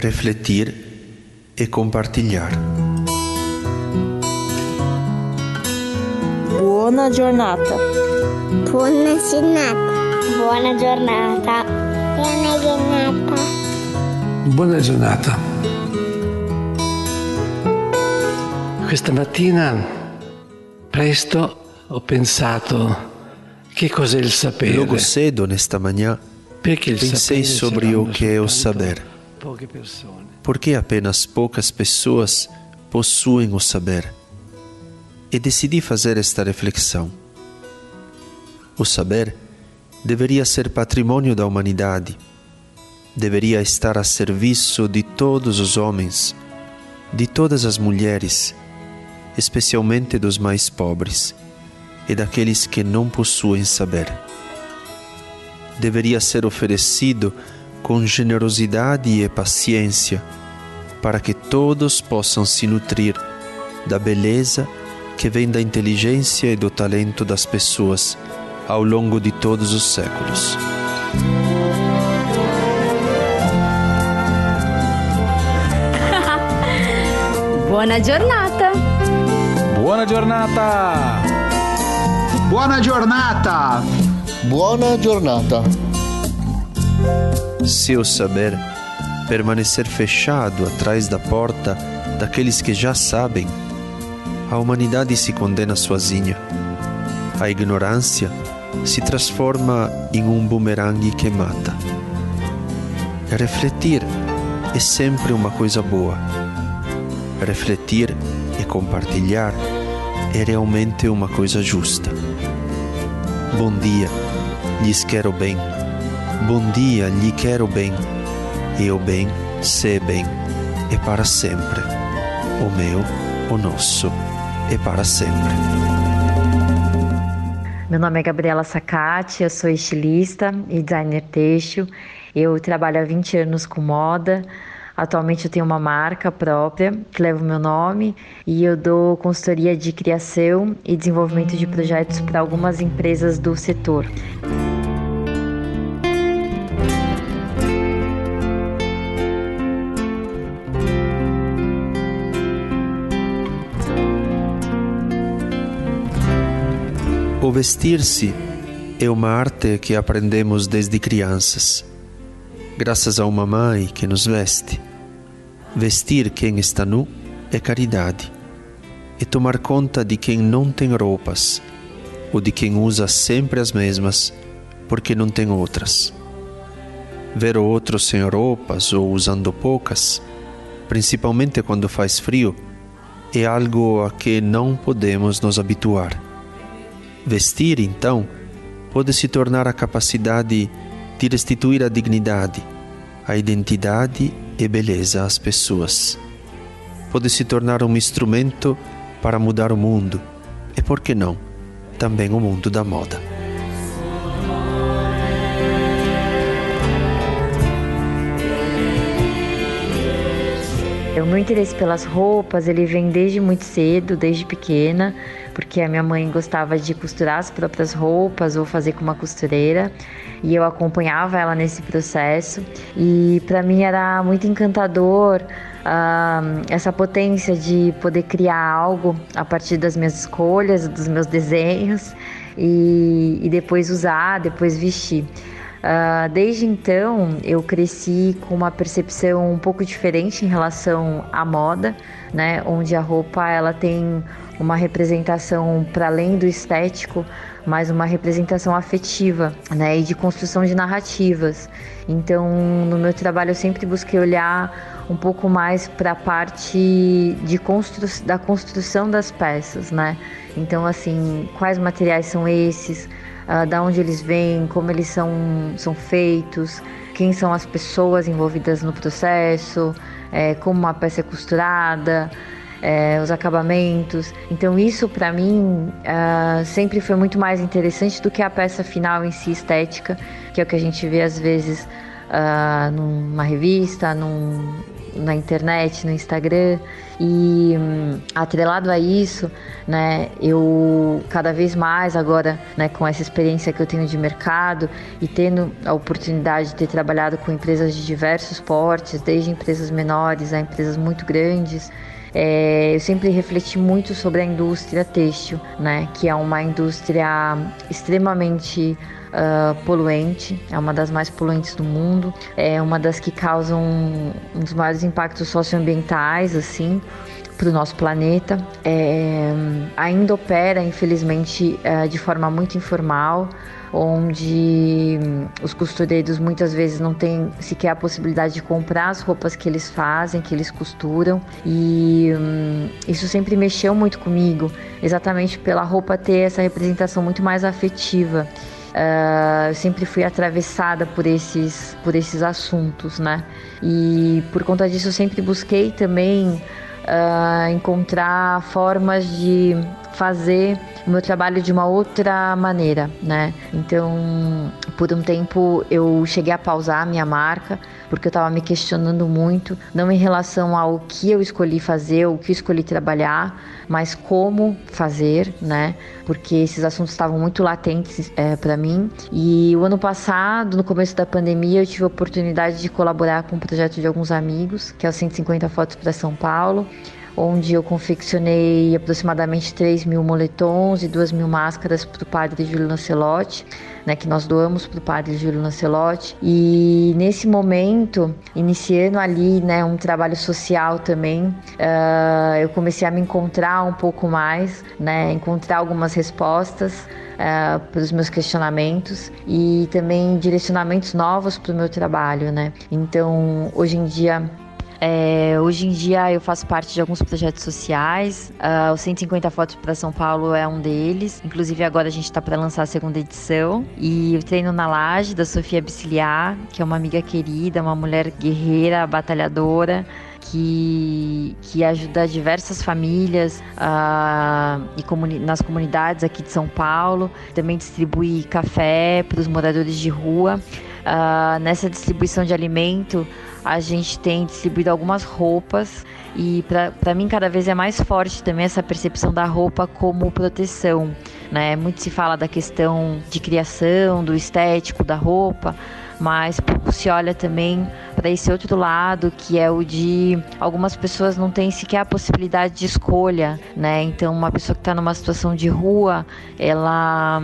refletir e compartilhar. Buona giornata. Buona giornata. Buona giornata. Buona giornata. Buona giornata. Questa mattina presto ho pensato che cos'è il sapere. Logo cedo, nesta manhã, Perché il pensei sapere sobre o que é o saber. Persone. Porque apenas poucas pessoas possuem o saber. E decidi fazer esta reflexão. O saber deveria ser patrimônio da humanidade. Deveria estar a serviço de todos os homens, de todas as mulheres, especialmente dos mais pobres e daqueles que não possuem saber. Deveria ser oferecido com generosidade e paciência, para que todos possam se nutrir da beleza que vem da inteligência e do talento das pessoas ao longo de todos os séculos. Buona giornata! Buona giornata! Buona giornata! Buona giornata. Se o saber permanecer fechado atrás da porta daqueles que já sabem, a humanidade se condena sozinha. A ignorância se transforma em um bumerangue que mata. Refletir é sempre uma coisa boa. Refletir e compartilhar é realmente uma coisa justa. Bom dia, lhes quero bem. Bom dia, lhe quero bem. E o bem, se bem, é para sempre. O meu, o nosso, é para sempre. Meu nome é Gabriela Sacati, eu sou estilista e designer têxtil. Eu trabalho há 20 anos com moda. Atualmente eu tenho uma marca própria que leva o meu nome e eu dou consultoria de criação e desenvolvimento de projetos para algumas empresas do setor. Vestir-se é uma arte que aprendemos desde crianças, graças a uma mãe que nos veste. Vestir quem está nu é caridade, é tomar conta de quem não tem roupas ou de quem usa sempre as mesmas porque não tem outras. Ver o outro sem roupas ou usando poucas, principalmente quando faz frio, é algo a que não podemos nos habituar. Vestir, então, pode se tornar a capacidade de restituir a dignidade, a identidade e beleza às pessoas. Pode se tornar um instrumento para mudar o mundo e, por que não, também o mundo da moda. O meu interesse pelas roupas, ele vem desde muito cedo, desde pequena, porque a minha mãe gostava de costurar as próprias roupas ou fazer com uma costureira, e eu acompanhava ela nesse processo. E para mim era muito encantador uh, essa potência de poder criar algo a partir das minhas escolhas, dos meus desenhos e, e depois usar, depois vestir. Uh, desde então, eu cresci com uma percepção um pouco diferente em relação à moda, né? Onde a roupa ela tem uma representação para além do estético, mas uma representação afetiva, né? E de construção de narrativas. Então, no meu trabalho eu sempre busquei olhar um pouco mais para a parte de constru da construção das peças, né? Então, assim, quais materiais são esses? Uh, da onde eles vêm, como eles são, são feitos, quem são as pessoas envolvidas no processo, é, como uma peça é costurada, é, os acabamentos. Então, isso para mim uh, sempre foi muito mais interessante do que a peça final em si, estética, que é o que a gente vê às vezes uh, numa revista, num, na internet, no Instagram. E hum, atrelado a isso, né, eu cada vez mais agora, né, com essa experiência que eu tenho de mercado e tendo a oportunidade de ter trabalhado com empresas de diversos portes, desde empresas menores a empresas muito grandes, é, eu sempre refleti muito sobre a indústria têxtil, né, que é uma indústria extremamente uh, poluente, é uma das mais poluentes do mundo, é uma das que causam um dos maiores impactos socioambientais, assim, para o nosso planeta. É, ainda opera, infelizmente, é, de forma muito informal, onde os costureiros muitas vezes não têm sequer a possibilidade de comprar as roupas que eles fazem, que eles costuram. E hum, isso sempre mexeu muito comigo, exatamente pela roupa ter essa representação muito mais afetiva. Uh, eu sempre fui atravessada por esses, por esses assuntos, né? E por conta disso eu sempre busquei também uh, encontrar formas de fazer o meu trabalho de uma outra maneira, né? Então, por um tempo eu cheguei a pausar a minha marca, porque eu estava me questionando muito, não em relação ao que eu escolhi fazer, o que eu escolhi trabalhar, mas como fazer, né? Porque esses assuntos estavam muito latentes é, para mim. E o ano passado, no começo da pandemia, eu tive a oportunidade de colaborar com um projeto de alguns amigos, que é o 150 Fotos para São Paulo onde eu confeccionei aproximadamente 3 mil moletons e 2 mil máscaras para o padre Júlio Lancelotti, né, que nós doamos para o padre Júlio Lancelotti. E nesse momento, iniciando ali né, um trabalho social também, uh, eu comecei a me encontrar um pouco mais, né, encontrar algumas respostas. Uh, para os meus questionamentos e também direcionamentos novos para o meu trabalho, né? Então, hoje em dia é, hoje em dia eu faço parte de alguns projetos sociais. Uh, o 150 Fotos para São Paulo é um deles. Inclusive agora a gente está para lançar a segunda edição. E o treino na laje da Sofia Biciliar, que é uma amiga querida, uma mulher guerreira, batalhadora. Que, que ajuda diversas famílias uh, e comuni nas comunidades aqui de São Paulo. Também distribui café para os moradores de rua. Uh, nessa distribuição de alimento, a gente tem distribuído algumas roupas e para mim cada vez é mais forte também essa percepção da roupa como proteção, né? Muito se fala da questão de criação, do estético da roupa, mas pouco se olha também para esse outro lado, que é o de algumas pessoas não têm sequer a possibilidade de escolha, né? Então, uma pessoa que está numa situação de rua, ela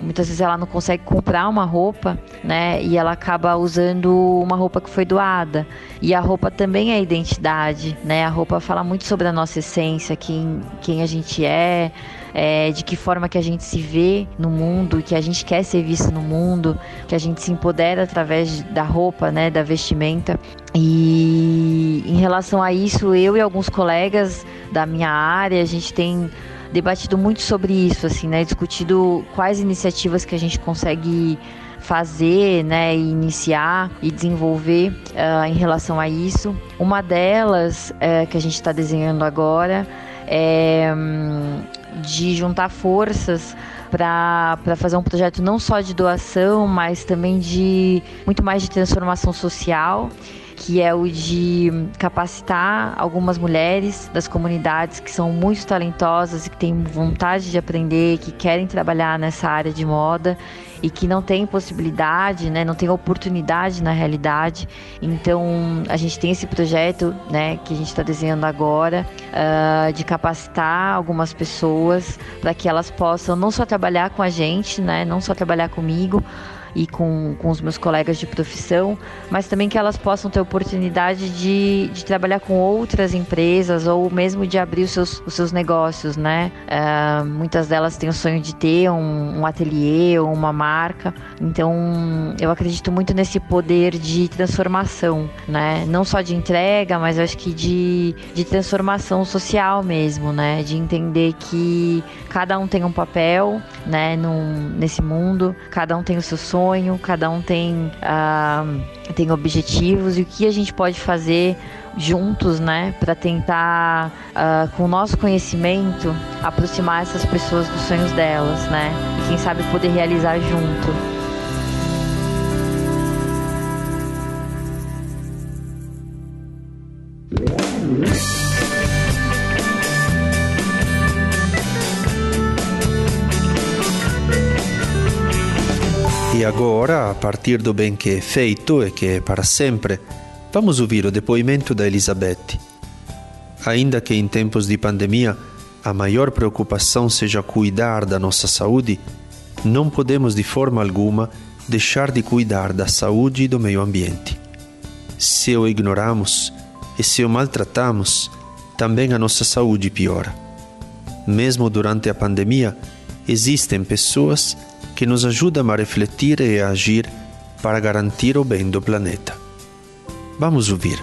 muitas vezes ela não consegue comprar uma roupa, né? E ela acaba usando uma roupa que foi doada. E a roupa também é identidade, né? A roupa fala muito sobre a nossa essência, quem, quem a gente é, é, de que forma que a gente se vê no mundo, que a gente quer ser visto no mundo, que a gente se empodera através da roupa, né, da vestimenta. E em relação a isso, eu e alguns colegas da minha área, a gente tem debatido muito sobre isso, assim, né, discutido quais iniciativas que a gente consegue fazer, né, iniciar e desenvolver uh, em relação a isso. Uma delas uh, que a gente está desenhando agora é um, de juntar forças para fazer um projeto não só de doação, mas também de muito mais de transformação social que é o de capacitar algumas mulheres das comunidades que são muito talentosas e que têm vontade de aprender, que querem trabalhar nessa área de moda e que não tem possibilidade, né, não tem oportunidade na realidade. Então a gente tem esse projeto, né, que a gente está desenhando agora, uh, de capacitar algumas pessoas para que elas possam não só trabalhar com a gente, né, não só trabalhar comigo, e com, com os meus colegas de profissão, mas também que elas possam ter oportunidade de, de trabalhar com outras empresas ou mesmo de abrir os seus, os seus negócios, né? Uh, muitas delas têm o sonho de ter um, um ateliê ou uma marca, então eu acredito muito nesse poder de transformação, né? Não só de entrega, mas acho que de, de transformação social mesmo, né? De entender que cada um tem um papel, né? Num, nesse mundo, cada um tem o seu sonho sonho, cada um tem, uh, tem objetivos e o que a gente pode fazer juntos, né, para tentar, uh, com o nosso conhecimento, aproximar essas pessoas dos sonhos delas, né, e quem sabe poder realizar junto. E agora, a partir do bem que é feito e que é para sempre, vamos ouvir o depoimento da Elizabeth. Ainda que em tempos de pandemia a maior preocupação seja cuidar da nossa saúde, não podemos de forma alguma deixar de cuidar da saúde e do meio ambiente. Se o ignoramos e se o maltratamos, também a nossa saúde piora. Mesmo durante a pandemia, existem pessoas que nos ajudam a refletir e a agir para garantir o bem do planeta. Vamos ouvir.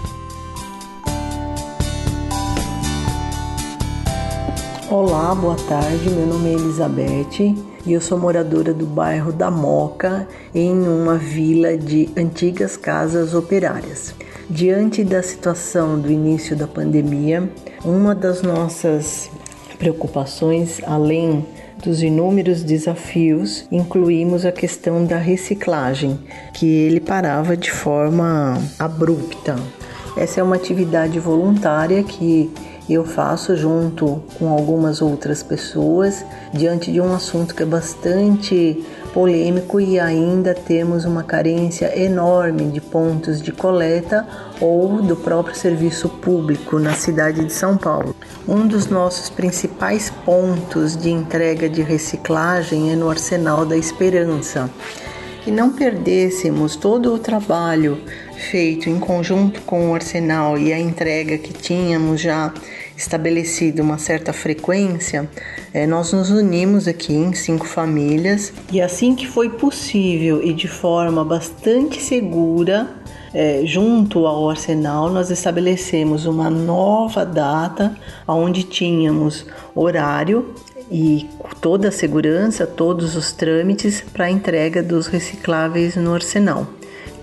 Olá, boa tarde. Meu nome é Elizabeth e eu sou moradora do bairro da Moca, em uma vila de antigas casas operárias. Diante da situação do início da pandemia, uma das nossas preocupações, além dos inúmeros desafios, incluímos a questão da reciclagem, que ele parava de forma abrupta. Essa é uma atividade voluntária que eu faço junto com algumas outras pessoas diante de um assunto que é bastante polêmico e ainda temos uma carência enorme de pontos de coleta ou do próprio serviço público na cidade de São Paulo. Um dos nossos principais pontos de entrega de reciclagem é no Arsenal da Esperança. Que não perdêssemos todo o trabalho feito em conjunto com o Arsenal e a entrega que tínhamos já estabelecido uma certa frequência, é, nós nos unimos aqui em cinco famílias e assim que foi possível e de forma bastante segura, é, junto ao Arsenal, nós estabelecemos uma nova data onde tínhamos horário e toda a segurança, todos os trâmites para a entrega dos recicláveis no Arsenal.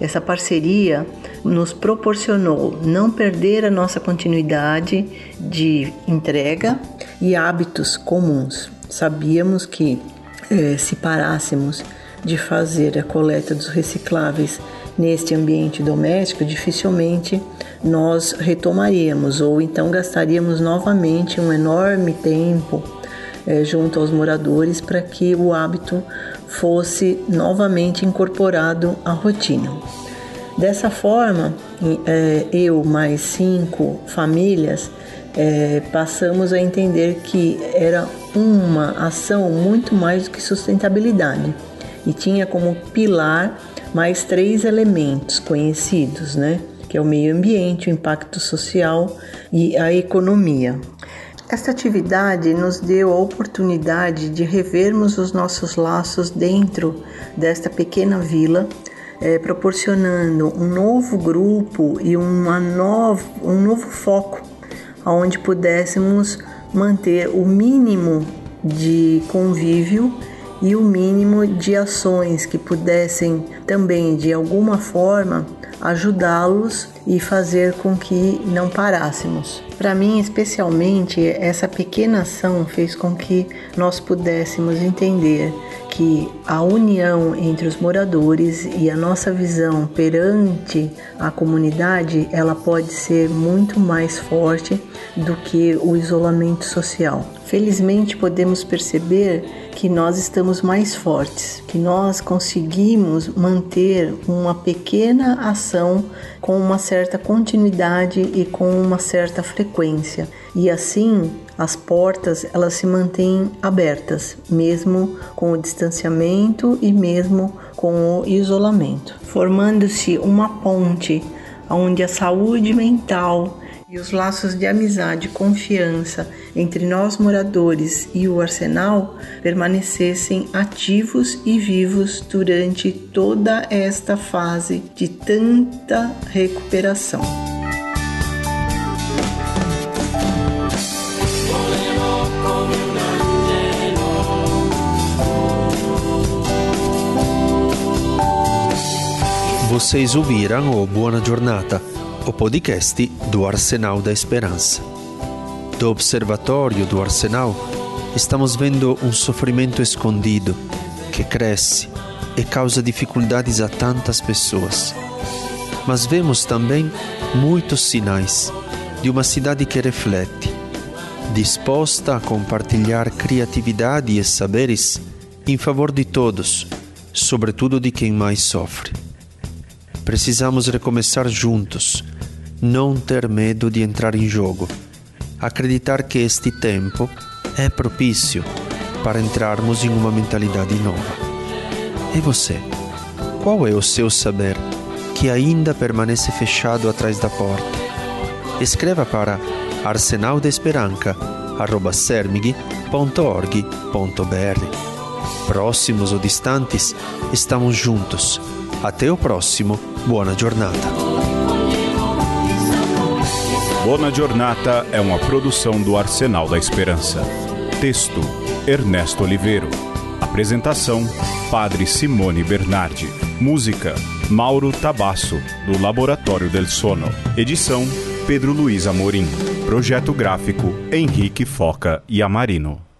Essa parceria nos proporcionou não perder a nossa continuidade de entrega e hábitos comuns. Sabíamos que eh, se parássemos de fazer a coleta dos recicláveis neste ambiente doméstico, dificilmente nós retomaríamos ou então gastaríamos novamente um enorme tempo eh, junto aos moradores para que o hábito fosse novamente incorporado à rotina. Dessa forma, é, eu mais cinco famílias é, passamos a entender que era uma ação muito mais do que sustentabilidade e tinha como pilar mais três elementos conhecidos, né? Que é o meio ambiente, o impacto social e a economia. Esta atividade nos deu a oportunidade de revermos os nossos laços dentro desta pequena vila é, proporcionando um novo grupo e uma nova, um novo foco, onde pudéssemos manter o mínimo de convívio e o mínimo de ações que pudessem também de alguma forma ajudá-los e fazer com que não parássemos. Para mim, especialmente, essa pequena ação fez com que nós pudéssemos entender que a união entre os moradores e a nossa visão perante a comunidade, ela pode ser muito mais forte do que o isolamento social. Felizmente podemos perceber que nós estamos mais fortes, que nós conseguimos manter uma pequena ação com uma certa continuidade e com uma certa frequência. E assim as portas elas se mantêm abertas, mesmo com o distanciamento e mesmo com o isolamento, formando-se uma ponte onde a saúde mental e os laços de amizade e confiança entre nós moradores e o arsenal permanecessem ativos e vivos durante toda esta fase de tanta recuperação. Vocês ouviram o Buona Giornata, o podcast do Arsenal da Esperança. Do observatório do Arsenal, estamos vendo um sofrimento escondido que cresce e causa dificuldades a tantas pessoas. Mas vemos também muitos sinais de uma cidade que reflete, disposta a compartilhar criatividade e saberes em favor de todos, sobretudo de quem mais sofre. Precisamos recomeçar juntos, não ter medo de entrar em jogo, acreditar que este tempo é propício para entrarmos em uma mentalidade nova. E você? Qual é o seu saber que ainda permanece fechado atrás da porta? Escreva para arsenaldesperanca.sermig.org.br. Próximos ou distantes, estamos juntos. Até o próximo. Buona giornata. Buona Giornata é uma produção do Arsenal da Esperança. Texto: Ernesto Oliveiro. Apresentação: Padre Simone Bernardi. Música: Mauro Tabasso, do Laboratório del Sono. Edição: Pedro Luiz Amorim. Projeto gráfico: Henrique Foca e Amarino.